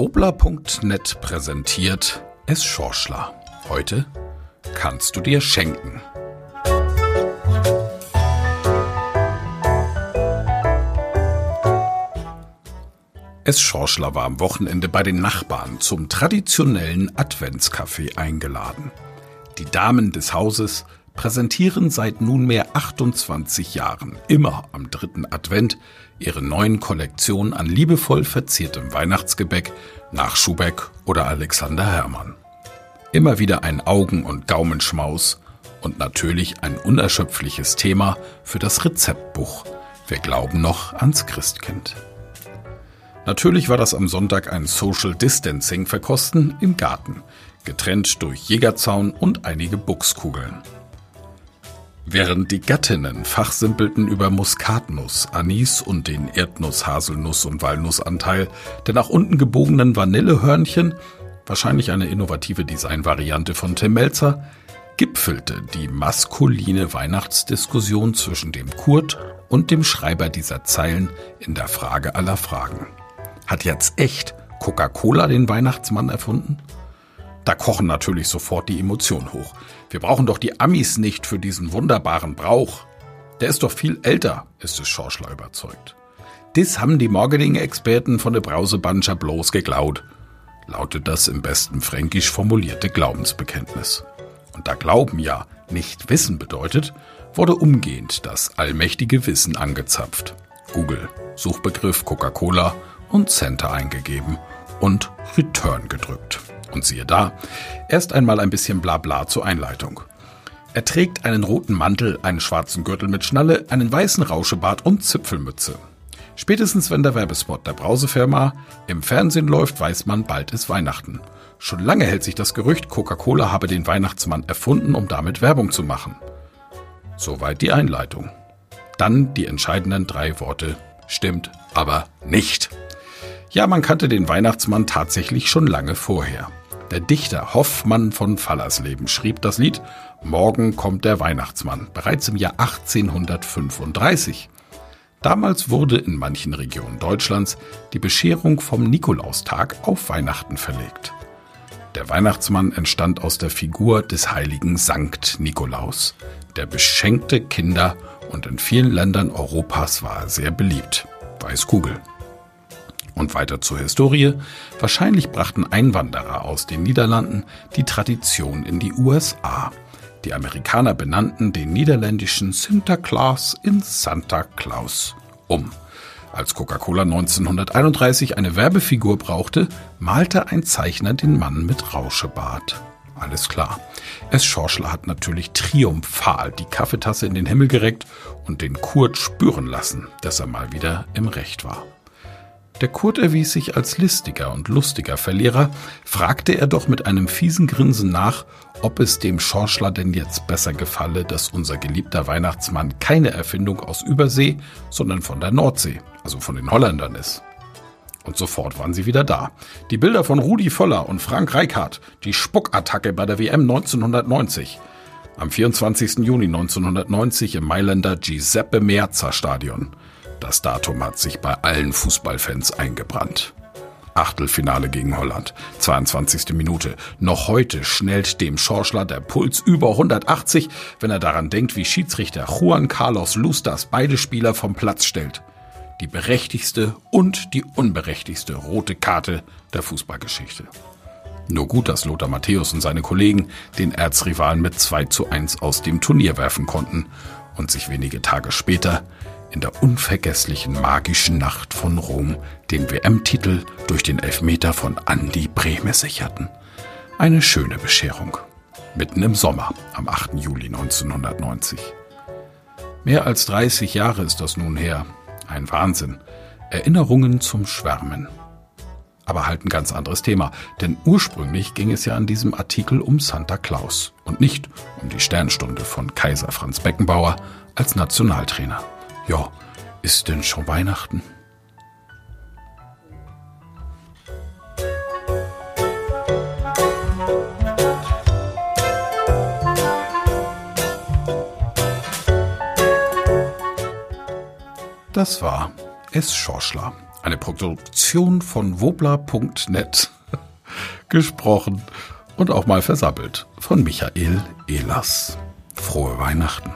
Wobler.net präsentiert Es Schorschler. Heute kannst du dir schenken. Es Schorschler war am Wochenende bei den Nachbarn zum traditionellen Adventskaffee eingeladen. Die Damen des Hauses präsentieren seit nunmehr 28 Jahren immer am dritten Advent ihre neuen Kollektion an liebevoll verziertem Weihnachtsgebäck nach Schubeck oder Alexander Hermann. Immer wieder ein Augen- und Gaumenschmaus und natürlich ein unerschöpfliches Thema für das Rezeptbuch. Wir glauben noch ans Christkind. Natürlich war das am Sonntag ein Social Distancing verkosten im Garten, getrennt durch Jägerzaun und einige Buchskugeln. Während die Gattinnen fachsimpelten über Muskatnuss, Anis und den Erdnuss-, Haselnuss- und Walnussanteil der nach unten gebogenen Vanillehörnchen, wahrscheinlich eine innovative Designvariante von Tim Melzer, gipfelte die maskuline Weihnachtsdiskussion zwischen dem Kurt und dem Schreiber dieser Zeilen in der Frage aller Fragen. Hat jetzt echt Coca-Cola den Weihnachtsmann erfunden? Da kochen natürlich sofort die Emotionen hoch. Wir brauchen doch die Amis nicht für diesen wunderbaren Brauch. Der ist doch viel älter, ist es Schorschler überzeugt. Das haben die Marketing-Experten von der Brausebanscher bloß geklaut, lautet das im besten Fränkisch formulierte Glaubensbekenntnis. Und da Glauben ja nicht Wissen bedeutet, wurde umgehend das allmächtige Wissen angezapft. Google, Suchbegriff Coca-Cola und Center eingegeben und Return gedrückt. Und siehe da, erst einmal ein bisschen Blabla zur Einleitung. Er trägt einen roten Mantel, einen schwarzen Gürtel mit Schnalle, einen weißen Rauschebart und Zipfelmütze. Spätestens wenn der Werbespot der Brausefirma im Fernsehen läuft, weiß man, bald ist Weihnachten. Schon lange hält sich das Gerücht, Coca-Cola habe den Weihnachtsmann erfunden, um damit Werbung zu machen. Soweit die Einleitung. Dann die entscheidenden drei Worte. Stimmt, aber nicht. Ja, man kannte den Weihnachtsmann tatsächlich schon lange vorher. Der Dichter Hoffmann von Fallersleben schrieb das Lied Morgen kommt der Weihnachtsmann bereits im Jahr 1835. Damals wurde in manchen Regionen Deutschlands die Bescherung vom Nikolaustag auf Weihnachten verlegt. Der Weihnachtsmann entstand aus der Figur des heiligen Sankt Nikolaus. Der beschenkte Kinder und in vielen Ländern Europas war er sehr beliebt. Weiß Google. Und weiter zur Historie. Wahrscheinlich brachten Einwanderer aus den Niederlanden die Tradition in die USA. Die Amerikaner benannten den niederländischen Sinterklaas in Santa Claus um. Als Coca-Cola 1931 eine Werbefigur brauchte, malte ein Zeichner den Mann mit Rauschebart. Alles klar. S. Schorschler hat natürlich triumphal die Kaffeetasse in den Himmel gereckt und den Kurt spüren lassen, dass er mal wieder im Recht war. Der Kurt erwies sich als listiger und lustiger Verlierer, fragte er doch mit einem fiesen Grinsen nach, ob es dem Schorschler denn jetzt besser gefalle, dass unser geliebter Weihnachtsmann keine Erfindung aus Übersee, sondern von der Nordsee, also von den Holländern ist. Und sofort waren sie wieder da. Die Bilder von Rudi Völler und Frank Reichardt, die Spuckattacke bei der WM 1990. Am 24. Juni 1990 im Mailänder Giuseppe Meazza Stadion. Das Datum hat sich bei allen Fußballfans eingebrannt. Achtelfinale gegen Holland, 22. Minute. Noch heute schnellt dem Schorschler der Puls über 180, wenn er daran denkt, wie Schiedsrichter Juan Carlos Lustas beide Spieler vom Platz stellt. Die berechtigste und die unberechtigste rote Karte der Fußballgeschichte. Nur gut, dass Lothar Matthäus und seine Kollegen den Erzrivalen mit 2 zu 1 aus dem Turnier werfen konnten und sich wenige Tage später in der unvergesslichen magischen Nacht von Rom den WM-Titel durch den Elfmeter von Andy Brehme sicherten. Eine schöne Bescherung. Mitten im Sommer, am 8. Juli 1990. Mehr als 30 Jahre ist das nun her. Ein Wahnsinn. Erinnerungen zum Schwärmen. Aber halt ein ganz anderes Thema, denn ursprünglich ging es ja an diesem Artikel um Santa Claus und nicht um die Sternstunde von Kaiser Franz Beckenbauer als Nationaltrainer. Ja, ist denn schon Weihnachten? Das war Es Schorschler. Eine Produktion von wobla.net. Gesprochen und auch mal versammelt von Michael Ehlers. Frohe Weihnachten.